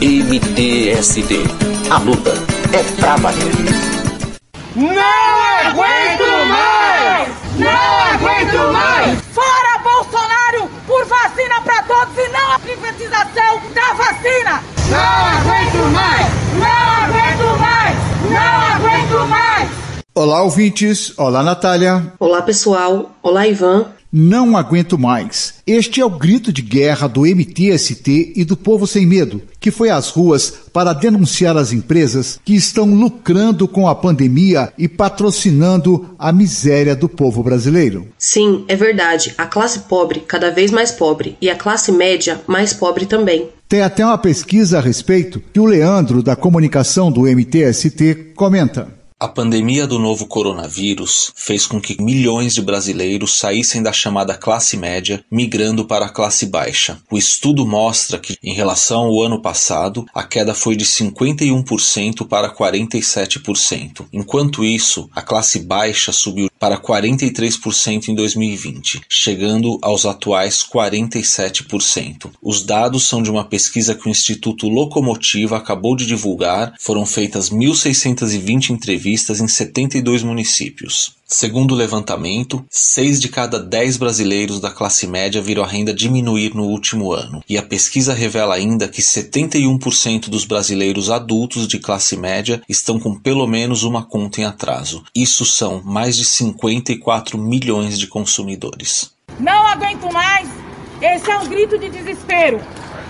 MTST. A luta é pra valer. Não aguento mais! Não aguento mais! Fora Bolsonaro por vacina para todos e não a privatização da vacina! Não aguento mais! Não aguento mais! Não aguento mais! Olá, ouvintes. Olá, Natália. Olá, pessoal. Olá, Ivan. Não aguento mais. Este é o grito de guerra do MTST e do Povo Sem Medo, que foi às ruas para denunciar as empresas que estão lucrando com a pandemia e patrocinando a miséria do povo brasileiro. Sim, é verdade. A classe pobre cada vez mais pobre e a classe média mais pobre também. Tem até uma pesquisa a respeito que o Leandro, da comunicação do MTST, comenta. A pandemia do novo coronavírus fez com que milhões de brasileiros saíssem da chamada classe média, migrando para a classe baixa. O estudo mostra que, em relação ao ano passado, a queda foi de 51% para 47%. Enquanto isso, a classe baixa subiu para 43% em 2020, chegando aos atuais 47%. Os dados são de uma pesquisa que o Instituto Locomotiva acabou de divulgar, foram feitas 1.620 entrevistas vistas em 72 municípios. Segundo o levantamento, 6 de cada 10 brasileiros da classe média viram a renda diminuir no último ano. E a pesquisa revela ainda que 71% dos brasileiros adultos de classe média estão com pelo menos uma conta em atraso. Isso são mais de 54 milhões de consumidores. Não aguento mais! Esse é um grito de desespero,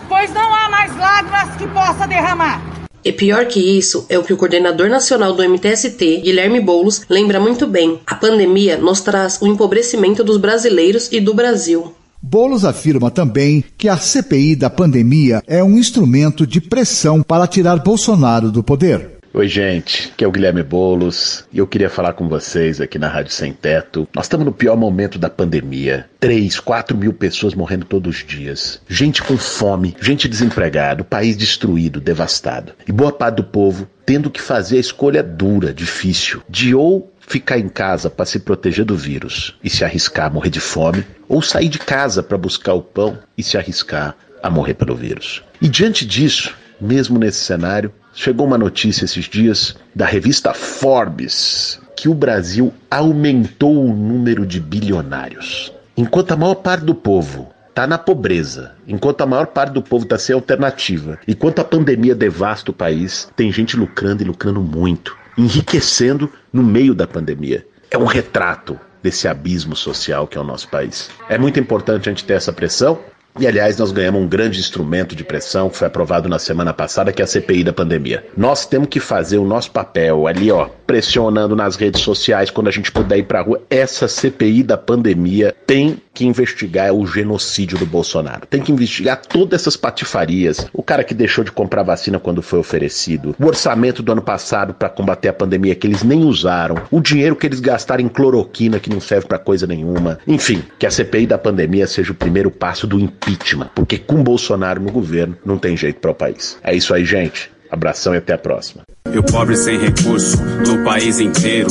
pois não há mais lágrimas que possa derramar. E pior que isso é o que o coordenador nacional do MTST, Guilherme Boulos, lembra muito bem. A pandemia nos traz o empobrecimento dos brasileiros e do Brasil. Boulos afirma também que a CPI da pandemia é um instrumento de pressão para tirar Bolsonaro do poder. Oi, gente, aqui é o Guilherme Bolos e eu queria falar com vocês aqui na Rádio Sem Teto. Nós estamos no pior momento da pandemia. 3, 4 mil pessoas morrendo todos os dias. Gente com fome, gente desempregada, o país destruído, devastado. E boa parte do povo tendo que fazer a escolha dura, difícil, de ou ficar em casa para se proteger do vírus e se arriscar a morrer de fome, ou sair de casa para buscar o pão e se arriscar a morrer pelo vírus. E diante disso, mesmo nesse cenário, chegou uma notícia esses dias da revista Forbes que o Brasil aumentou o número de bilionários. Enquanto a maior parte do povo está na pobreza, enquanto a maior parte do povo está sem alternativa, enquanto a pandemia devasta o país, tem gente lucrando e lucrando muito, enriquecendo no meio da pandemia. É um retrato desse abismo social que é o nosso país. É muito importante a gente ter essa pressão, e aliás, nós ganhamos um grande instrumento de pressão que foi aprovado na semana passada, que é a CPI da pandemia. Nós temos que fazer o nosso papel ali, ó, pressionando nas redes sociais quando a gente puder ir pra rua. Essa CPI da pandemia tem que investigar o genocídio do Bolsonaro. Tem que investigar todas essas patifarias. O cara que deixou de comprar vacina quando foi oferecido, o orçamento do ano passado para combater a pandemia que eles nem usaram, o dinheiro que eles gastaram em cloroquina que não serve para coisa nenhuma. Enfim, que a CPI da pandemia seja o primeiro passo do impeachment, porque com Bolsonaro no governo não tem jeito para o país. É isso aí, gente. Abração e até a próxima. E o pobre sem recurso no país inteiro.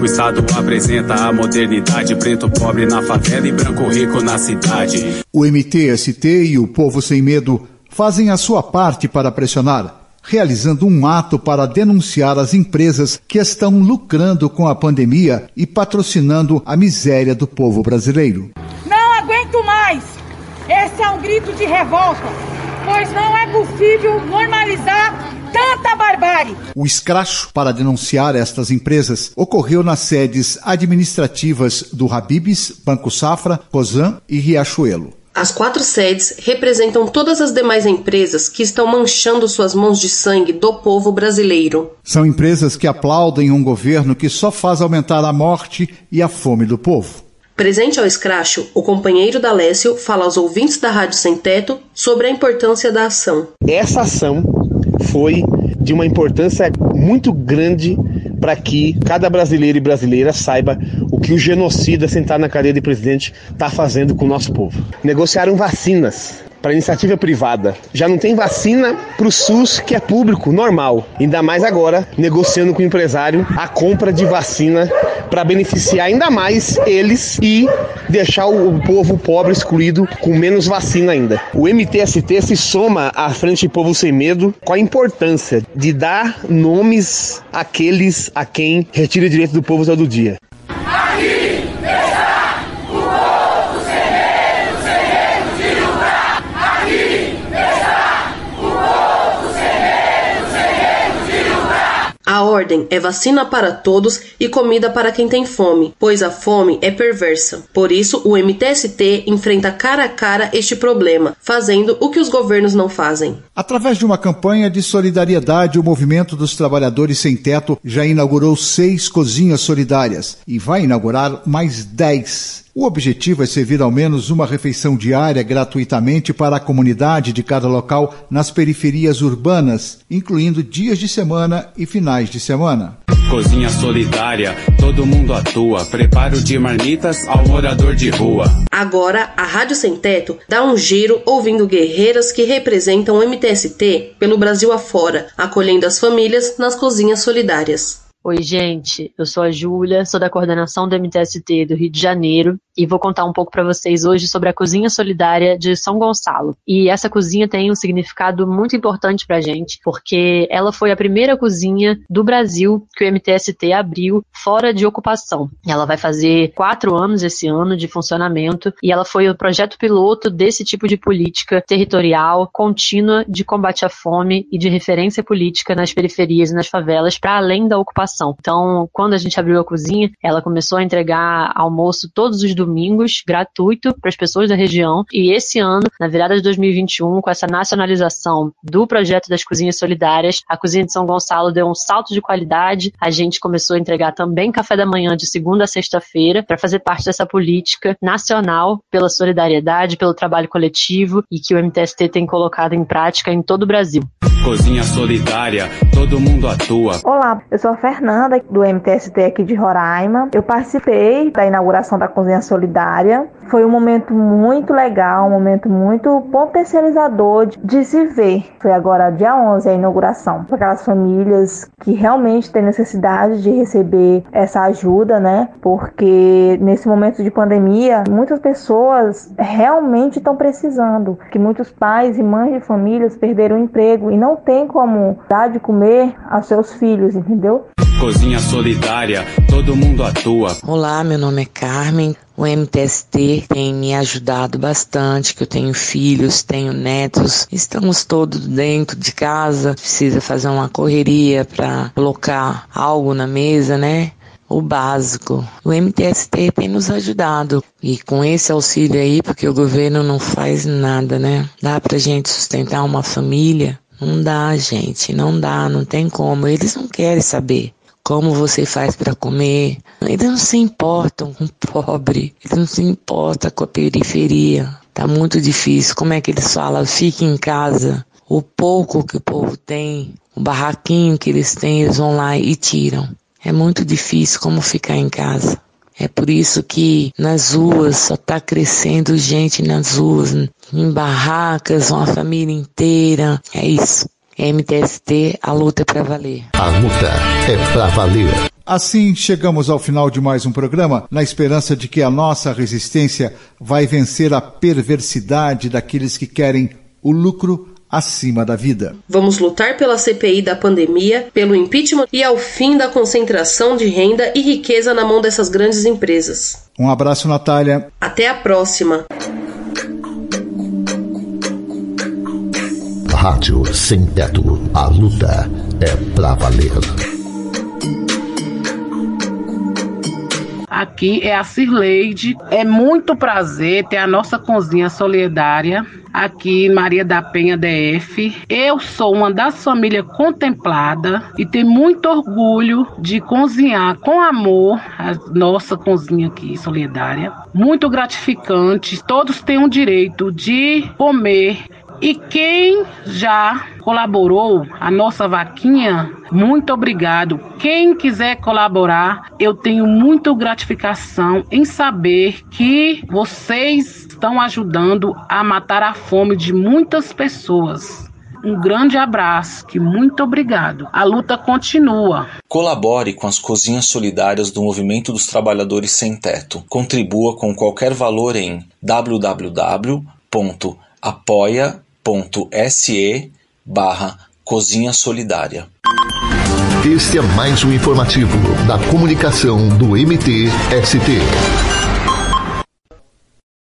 O Estado apresenta a modernidade, preto pobre na favela e branco rico na cidade. O MTST e o Povo Sem Medo fazem a sua parte para pressionar, realizando um ato para denunciar as empresas que estão lucrando com a pandemia e patrocinando a miséria do povo brasileiro. Esse é um grito de revolta, pois não é possível normalizar tanta barbárie. O escracho para denunciar estas empresas ocorreu nas sedes administrativas do Habibs, Banco Safra, Cosan e Riachuelo. As quatro sedes representam todas as demais empresas que estão manchando suas mãos de sangue do povo brasileiro. São empresas que aplaudem um governo que só faz aumentar a morte e a fome do povo. Presente ao escracho, o companheiro da Lécio fala aos ouvintes da Rádio Sem Teto sobre a importância da ação. Essa ação foi de uma importância muito grande para que cada brasileiro e brasileira saiba o que o genocida sentado na cadeira de presidente está fazendo com o nosso povo. Negociaram vacinas para iniciativa privada. Já não tem vacina para o SUS, que é público, normal. Ainda mais agora, negociando com o empresário a compra de vacina para beneficiar ainda mais eles e deixar o povo pobre excluído com menos vacina ainda. O MTST se soma à Frente Povo Sem Medo com a importância de dar nomes àqueles a quem retira direito do povo todo dia. Aqui está o povo sem medo, sem medo de lutar. Aqui está o povo sem medo, sem medo de lutar. A ordem é vacina para todos e comida para quem tem fome, pois a fome é perversa. Por isso, o MTST enfrenta cara a cara este problema, fazendo o que os governos não fazem. Através de uma campanha de solidariedade, o Movimento dos Trabalhadores Sem Teto já inaugurou seis cozinhas solidárias e vai inaugurar mais dez. O objetivo é servir ao menos uma refeição diária gratuitamente para a comunidade de cada local nas periferias urbanas, incluindo dias de semana e finais de semana. Cozinha solidária, todo mundo atua. Preparo de marmitas ao morador de rua. Agora, a Rádio Sem Teto dá um giro ouvindo guerreiras que representam o MTST pelo Brasil afora, acolhendo as famílias nas cozinhas solidárias. Oi, gente. Eu sou a Júlia, sou da coordenação do MTST do Rio de Janeiro e vou contar um pouco para vocês hoje sobre a Cozinha Solidária de São Gonçalo. E essa cozinha tem um significado muito importante para a gente, porque ela foi a primeira cozinha do Brasil que o MTST abriu fora de ocupação. Ela vai fazer quatro anos esse ano de funcionamento e ela foi o projeto piloto desse tipo de política territorial contínua de combate à fome e de referência política nas periferias e nas favelas para além da ocupação então, quando a gente abriu a cozinha, ela começou a entregar almoço todos os domingos, gratuito, para as pessoas da região. E esse ano, na virada de 2021, com essa nacionalização do projeto das cozinhas solidárias, a cozinha de São Gonçalo deu um salto de qualidade. A gente começou a entregar também café da manhã de segunda a sexta-feira, para fazer parte dessa política nacional pela solidariedade, pelo trabalho coletivo e que o MTST tem colocado em prática em todo o Brasil. Cozinha solidária, todo mundo atua. Olá, eu sou a Fernanda do MTST aqui de Roraima. Eu participei da inauguração da Cozinha Solidária. Foi um momento muito legal, um momento muito potencializador de, de se ver. Foi agora dia 11 a inauguração para aquelas famílias que realmente têm necessidade de receber essa ajuda, né? Porque nesse momento de pandemia, muitas pessoas realmente estão precisando, que muitos pais e mães de famílias perderam o emprego e não tem como dar de comer aos seus filhos, entendeu? Cozinha solidária, todo mundo atua. Olá, meu nome é Carmen. O MTST tem me ajudado bastante, que eu tenho filhos, tenho netos, estamos todos dentro de casa, precisa fazer uma correria para colocar algo na mesa, né? o básico. O MTST tem nos ajudado e com esse auxílio aí, porque o governo não faz nada, né? Dá pra gente sustentar uma família? Não dá, gente, não dá, não tem como. Eles não querem saber como você faz para comer. Eles não se importam com o pobre, eles não se importam com a periferia. Tá muito difícil. Como é que eles falam? Fique em casa. O pouco que o povo tem, o barraquinho que eles têm, eles vão lá e tiram. É muito difícil como ficar em casa. É por isso que nas ruas só está crescendo gente nas ruas, em barracas, uma família inteira. É isso. MTST, a luta é para valer. A luta é para valer. Assim chegamos ao final de mais um programa, na esperança de que a nossa resistência vai vencer a perversidade daqueles que querem o lucro acima da vida. Vamos lutar pela CPI da pandemia, pelo impeachment e ao fim da concentração de renda e riqueza na mão dessas grandes empresas. Um abraço, Natália. Até a próxima. Rádio Sem Teto. A luta é pra valer. Aqui é a Cirleide. É muito prazer ter a nossa cozinha solidária aqui Maria da Penha DF. Eu sou uma das famílias contemplada e tenho muito orgulho de cozinhar com amor a nossa cozinha aqui solidária. Muito gratificante. Todos têm o direito de comer e quem já colaborou, a nossa vaquinha, muito obrigado. Quem quiser colaborar, eu tenho muita gratificação em saber que vocês estão ajudando a matar a fome de muitas pessoas. Um grande abraço, que muito obrigado. A luta continua. Colabore com as cozinhas solidárias do Movimento dos Trabalhadores Sem Teto. Contribua com qualquer valor em www.apoia.se barra Cozinha Solidária. Este é mais um informativo da comunicação do MTST.